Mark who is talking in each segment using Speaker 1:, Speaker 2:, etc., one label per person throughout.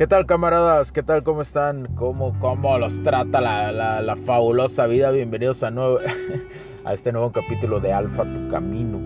Speaker 1: ¿Qué tal camaradas? ¿Qué tal? ¿Cómo están? ¿Cómo, cómo los trata la, la, fabulosa vida? Bienvenidos a, nuevo, a este nuevo capítulo de Alfa Tu Camino.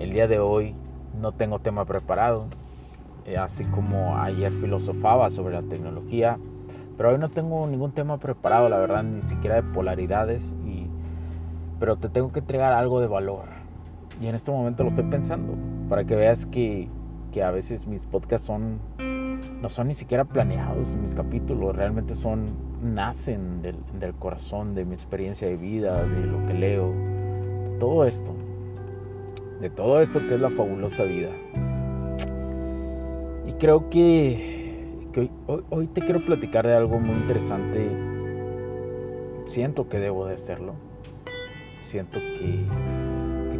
Speaker 1: El día de hoy no tengo tema preparado, eh, así como ayer filosofaba sobre la tecnología, pero hoy no tengo ningún tema preparado, la verdad, ni siquiera de polaridades, y, pero te tengo que entregar algo de valor. Y en este momento lo estoy pensando, para que veas que, que a veces mis podcasts son no son ni siquiera planeados mis capítulos, realmente son, nacen del, corazón, de mi experiencia de vida, de lo que leo, de todo esto, de todo esto que es la fabulosa vida. Y creo que, hoy, te quiero platicar de algo muy interesante, siento que debo de hacerlo, siento que,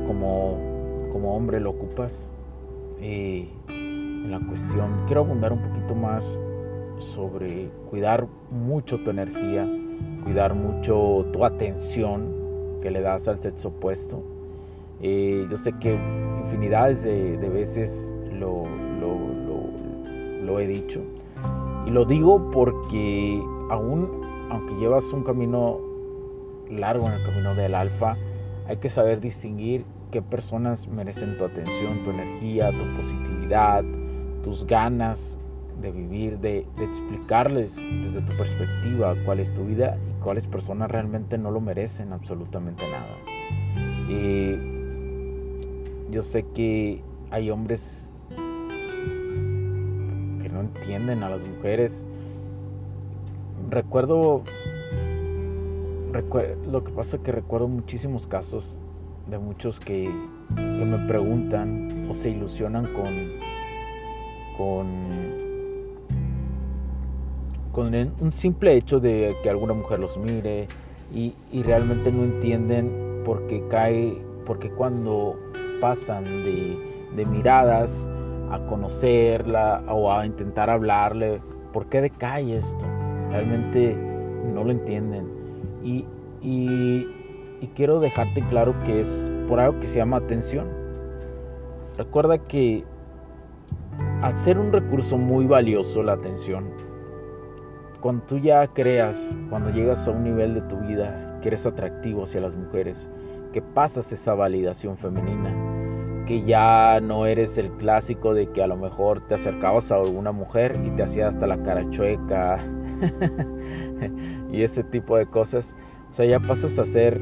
Speaker 1: como, como hombre lo ocupas. Eh, en la cuestión. Quiero abundar un poquito más sobre cuidar mucho tu energía, cuidar mucho tu atención que le das al sexo opuesto. Eh, yo sé que infinidades de, veces lo, lo, lo, he dicho. Y lo digo porque aún, aunque llevas un camino largo en el camino del alfa, hay que saber distinguir qué personas merecen tu atención, tu energía, tu positividad, tus ganas de vivir, de, explicarles desde tu perspectiva cuál es tu vida y cuáles personas realmente no lo merecen absolutamente nada. Y yo sé que hay hombres que no entienden a las mujeres. Recuerdo, lo que pasa es que recuerdo muchísimos casos de muchos que, que me preguntan o se ilusionan con con, con un simple hecho de que alguna mujer los mire y, realmente no entienden por qué cae, porque cuando pasan de, miradas a conocerla o a intentar hablarle, ¿por qué decae esto? Realmente no lo entienden. Y, y, quiero dejarte claro que es por algo que se llama atención. Recuerda que al ser un recurso muy valioso la atención, cuando tú ya creas, cuando llegas a un nivel de tu vida que eres atractivo hacia las mujeres, que pasas esa validación femenina, que ya no eres el clásico de que a lo mejor te acercabas a alguna mujer y te hacía hasta la cara chueca y ese tipo de cosas. O sea, ya pasas a ser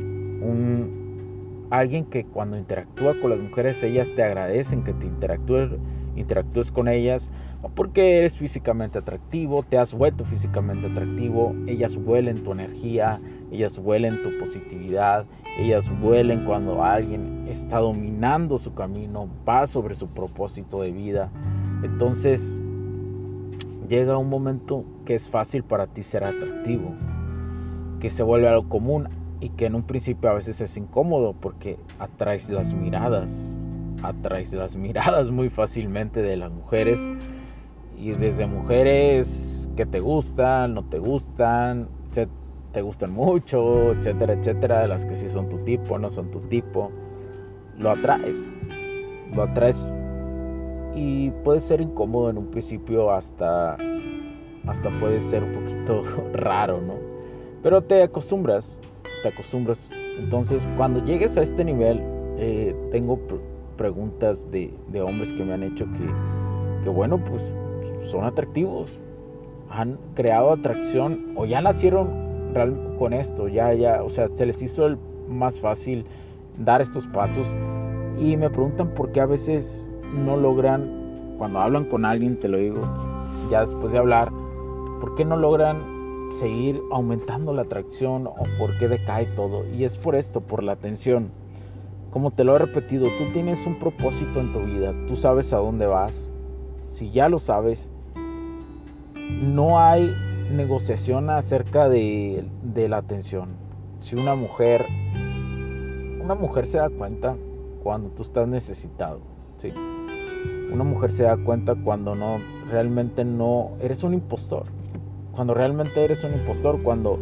Speaker 1: alguien que cuando interactúa con las mujeres ellas te agradecen que te interactúes interactúes con ellas, porque eres físicamente atractivo, te has vuelto físicamente atractivo, ellas huelen tu energía, ellas huelen tu positividad, ellas huelen cuando alguien está dominando su camino, va sobre su propósito de vida. Entonces llega un momento que es fácil para ti ser atractivo, que se vuelve algo común y que en un principio a veces es incómodo porque atraes las miradas, atraes las miradas muy fácilmente de las mujeres y desde mujeres que te gustan, no te gustan, te gustan mucho, etcétera, etcétera, las que sí son tu tipo, no son tu tipo, lo atraes, lo atraes y puede ser incómodo en un principio hasta hasta puede ser un poquito raro, ¿no? Pero te acostumbras, te acostumbras. Entonces, cuando llegues a este nivel, eh, tengo preguntas de, hombres que me han hecho que, bueno, pues son atractivos, han creado atracción o ya nacieron con esto, ya, ya, o sea, se les hizo el más fácil dar estos pasos y me preguntan por qué a veces no logran cuando hablan con alguien, te lo digo, ya después de hablar, ¿por qué no logran seguir aumentando la atracción o por qué decae todo? Y es por esto, por la atención. Como te lo he repetido, tú tienes un propósito en tu vida, tú sabes a dónde vas. Si ya lo sabes, no hay negociación acerca de, de la atención. Si una mujer, una mujer se da cuenta cuando tú estás necesitado, ¿sí? Una mujer se da cuenta cuando no, realmente no, eres un impostor. Cuando realmente eres un impostor, cuando,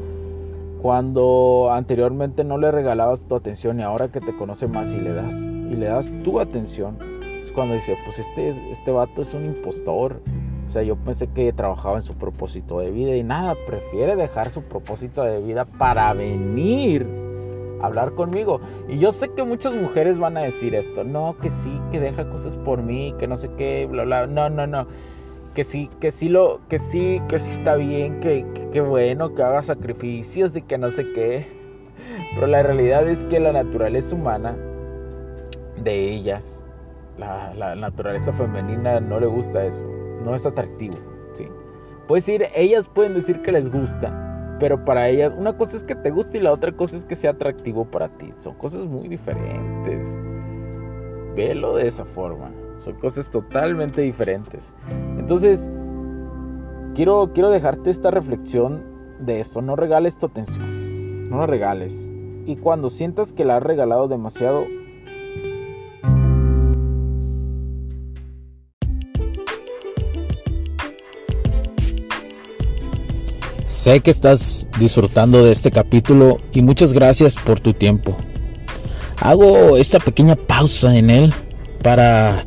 Speaker 1: cuando anteriormente no le regalabas tu atención y ahora que te conoce más y le das, y le das tu atención, es cuando dice, pues este, este vato es un impostor. O sea, yo pensé que trabajaba en su propósito de vida y nada, prefiere dejar su propósito de vida para venir hablar conmigo. Y yo sé que muchas mujeres van a decir esto, no, que sí, que deja cosas por mí, que no sé qué, bla, bla. No, no, no. Que sí, que sí lo, que sí, que sí está bien, que, que, bueno, que haga sacrificios y que no sé qué. Pero la realidad es que la naturaleza humana de ellas, la, la naturaleza femenina no le gusta eso, no es atractivo, ¿sí? Puedes decir, ellas pueden decir que les gusta, pero para ellas, una cosa es que te guste y la otra cosa es que sea atractivo para ti. Son cosas muy diferentes. Velo de esa forma. Son cosas totalmente diferentes. Entonces, quiero, quiero dejarte esta reflexión de esto. No regales tu atención. No la regales. Y cuando sientas que la has regalado demasiado,
Speaker 2: Sé que estás disfrutando de este capítulo y muchas gracias por tu tiempo. Hago esta pequeña pausa en él para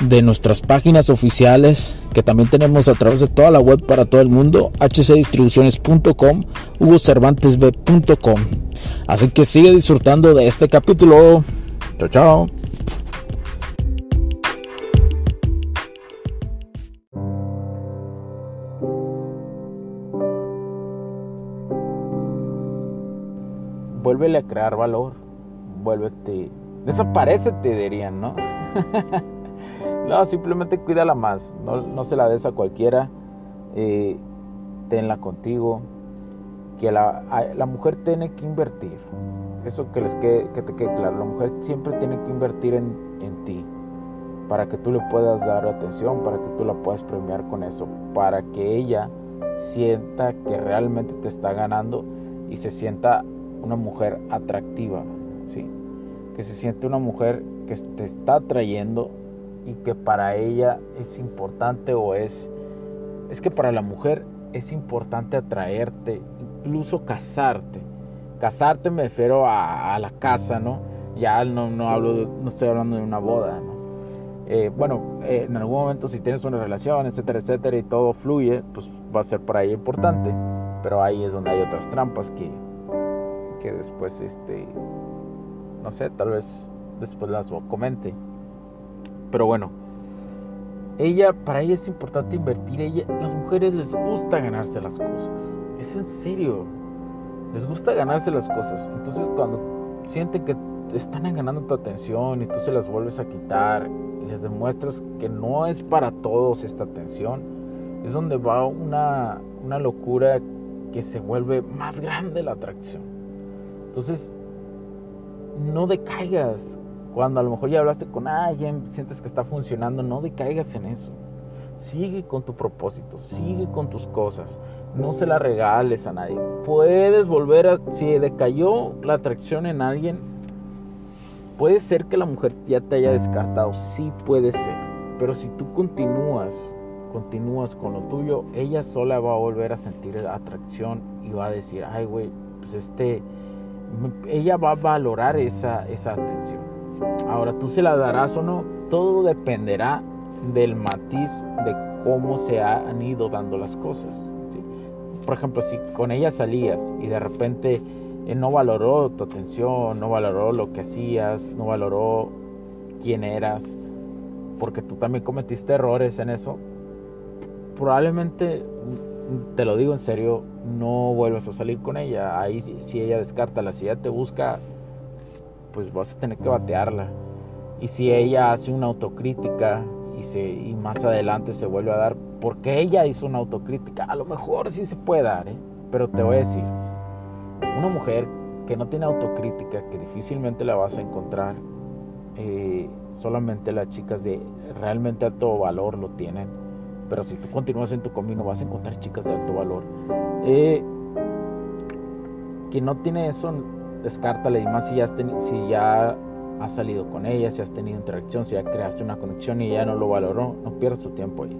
Speaker 2: de nuestras páginas oficiales que también tenemos a través de toda la web para todo el mundo, hcdistribuciones.com, hugocervantesb.com. Así que sigue disfrutando de este capítulo. Chao, chao.
Speaker 1: vuélvele a crear valor, vuélvete, desaparecete, dirían, ¿no? no, simplemente cuídala más, no, se la des a cualquiera, eh, tenla contigo, que la, la, mujer tiene que invertir, eso que, les quede, que te quede claro, la mujer siempre tiene que invertir en, en ti, para que tú le puedas dar atención, para que tú la puedas premiar con eso, para que ella sienta que realmente te está ganando y se sienta una mujer atractiva, ¿sí? que se siente una mujer que te está atrayendo y que para ella es importante o es, es que para la mujer es importante atraerte, incluso casarte. Casarte me refiero a, la casa, ¿no? Ya no, no, hablo no estoy hablando de una boda, ¿no? Eh, bueno, eh, en algún momento si tienes una relación, etcétera, etcétera, y todo fluye, pues va a ser para ella importante, pero ahí es donde hay otras trampas que que después, este, no sé, tal vez después las comente. Pero bueno, ella, para ella es importante invertir. Ella, las mujeres les gusta ganarse las cosas. Es en serio. Les gusta ganarse las cosas. Entonces cuando sienten que están ganando tu atención y tú se las vuelves a quitar y les demuestras que no es para todos esta atención, es donde va una, una locura que se vuelve más grande la atracción. Entonces, no decaigas. Cuando a lo mejor ya hablaste con alguien, sientes que está funcionando, no decaigas en eso. Sigue con tu propósito, sigue con tus cosas. No se la regales a nadie. Puedes volver a... Si decayó la atracción en alguien, puede ser que la mujer ya te haya descartado. Sí puede ser. Pero si tú continúas, continúas con lo tuyo, ella sola va a volver a sentir atracción y va a decir, ay, güey, pues este ella va a valorar esa, esa atención. Ahora, tú se la darás o no, todo dependerá del matiz de cómo se han ido dando las cosas. por ejemplo, si con ella salías y de repente él no valoró tu atención, no valoró lo que hacías, no valoró quién eras, porque tú también cometiste errores en eso, probablemente, te lo digo en serio, no vuelvas a salir con ella. Ahí si ella descarta la si ella te busca, pues vas a tener que batearla. Y si ella hace una autocrítica y, se, y más adelante se vuelve a dar, porque ella hizo una autocrítica, a lo mejor sí se puede dar, ¿eh? pero te voy a decir, una mujer que no tiene autocrítica, que difícilmente la vas a encontrar, eh, solamente las chicas de realmente alto valor lo tienen, pero si tú continúas en tu camino vas a encontrar chicas de alto valor. Eh, no tiene eso, descártale y más si ya, has si ya has salido con ella, si has tenido interacción, si ya creaste una conexión y ella no lo valoró, no pierdas tu tiempo ahí.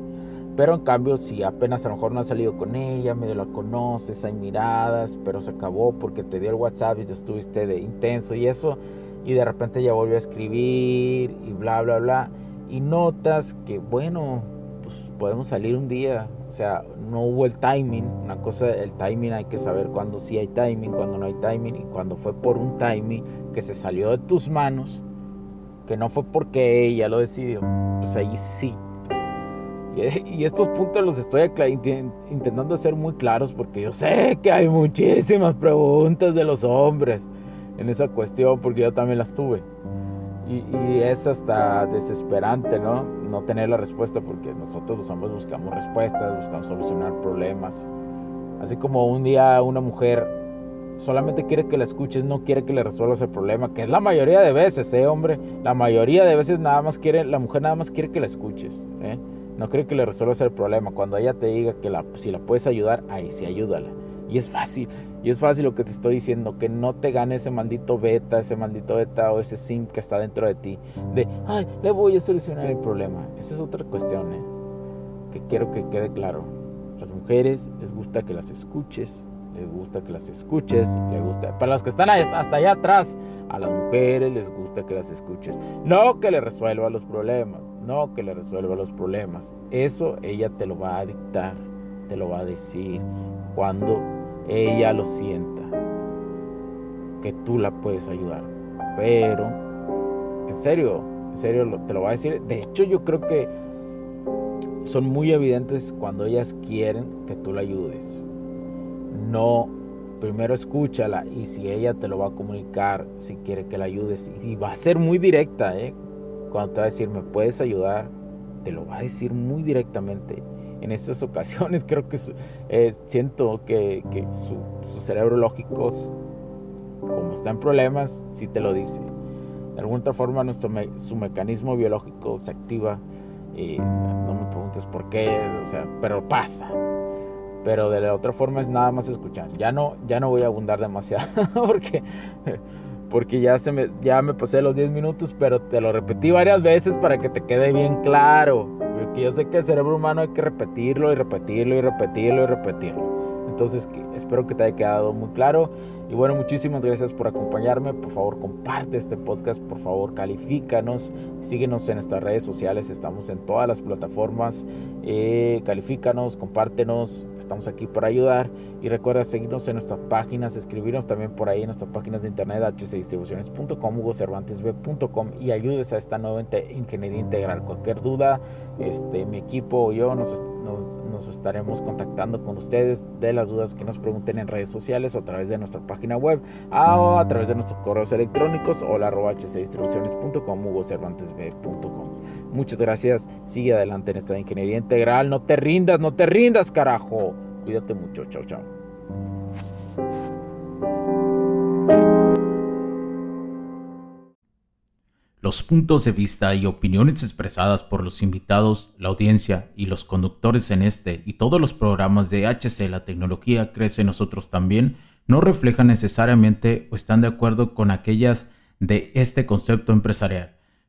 Speaker 1: Pero en cambio, si apenas a lo mejor no has salido con ella, medio la conoces, hay miradas, pero se acabó porque te dio el WhatsApp y te estuviste de intenso y eso, y de repente ya volvió a escribir y bla, bla, bla, y notas que, bueno, pues podemos salir un día, sea, no hubo el timing, una cosa, el timing hay que saber cuándo sí hay timing, cuándo no hay timing, y cuando fue por un timing que se salió de tus manos, que no fue porque ella lo decidió, pues ahí sí y, estos puntos los estoy intentando hacer muy claros porque yo sé que hay muchísimas preguntas de los hombres en esa cuestión porque yo también las tuve. Y, es hasta desesperante, ¿no? No tener la respuesta porque nosotros los hombres buscamos respuestas, buscamos solucionar problemas. Así como un día una mujer solamente quiere que la escuches, no quiere que le resuelvas el problema, que es la mayoría de veces, ¿eh, hombre? La mayoría de veces nada más quiere, la mujer nada más quiere que la escuches, ¿eh? No creo que le resuelvas el problema. Cuando ella te diga que la, si la puedes ayudar, ahí sí ayúdala. Y es fácil. Y es fácil lo que te estoy diciendo, que no te gane ese maldito beta, ese maldito beta o ese sim que está dentro de ti. De, ay, le voy a solucionar el problema. Esa es otra cuestión, ¿eh? Que quiero que quede claro. Las mujeres les gusta que las escuches, les gusta que las escuches, les gusta... Para los que están hasta allá atrás, a las mujeres les gusta que las escuches. No que le resuelva los problemas no que le resuelva los problemas. Eso ella te lo va a dictar, te lo va a decir cuando ella lo sienta, que tú la puedes ayudar. Pero, en serio, en serio te lo va a decir. De hecho, yo creo que son muy evidentes cuando ellas quieren que tú la ayudes. No, primero escúchala y si ella te lo va a comunicar, si quiere que la ayudes, y va a ser muy directa, ¿eh? cuando te va a decir, ¿me puedes ayudar? Te lo va a decir muy directamente. En estas ocasiones creo que eh, siento que, su, cerebro lógico, como está en problemas, sí te lo dice. De alguna forma nuestro su mecanismo biológico se activa. Y no me preguntes por qué, o sea, pero pasa. Pero de la otra forma es nada más escuchar. Ya no, ya no voy a abundar demasiado porque porque ya, se me, ya me pasé los 10 minutos, pero te lo repetí varias veces para que te quede bien claro. Porque yo sé que el cerebro humano hay que repetirlo y repetirlo y repetirlo y repetirlo. Entonces espero que te haya quedado muy claro. Y bueno, muchísimas gracias por acompañarme. Por favor, comparte este podcast. Por favor, califícanos. Síguenos en nuestras redes sociales. Estamos en todas las plataformas. Eh, califícanos, compártenos. Estamos aquí para ayudar. Y recuerda seguirnos en nuestras páginas, escribirnos también por ahí en nuestras páginas de internet hcdistribuciones.com, hugocervantesb.com y ayudes a esta nueva ingeniería integral. Cualquier duda, este, mi equipo o yo nos, nos, estaremos contactando con ustedes de las dudas que nos pregunten en redes sociales o a través de nuestra página web o a través de nuestros correos electrónicos o la arroba hcdistribuciones.com, hugocervantesb.com. Muchas gracias. Sigue adelante en esta ingeniería integral. No te rindas, no te rindas, carajo. Cuídate mucho. Chao, chao.
Speaker 2: Los puntos de vista y opiniones expresadas por los invitados, la audiencia y los conductores en este y todos los programas de HC La Tecnología Crece Nosotros también no reflejan necesariamente o están de acuerdo con aquellas de este concepto empresarial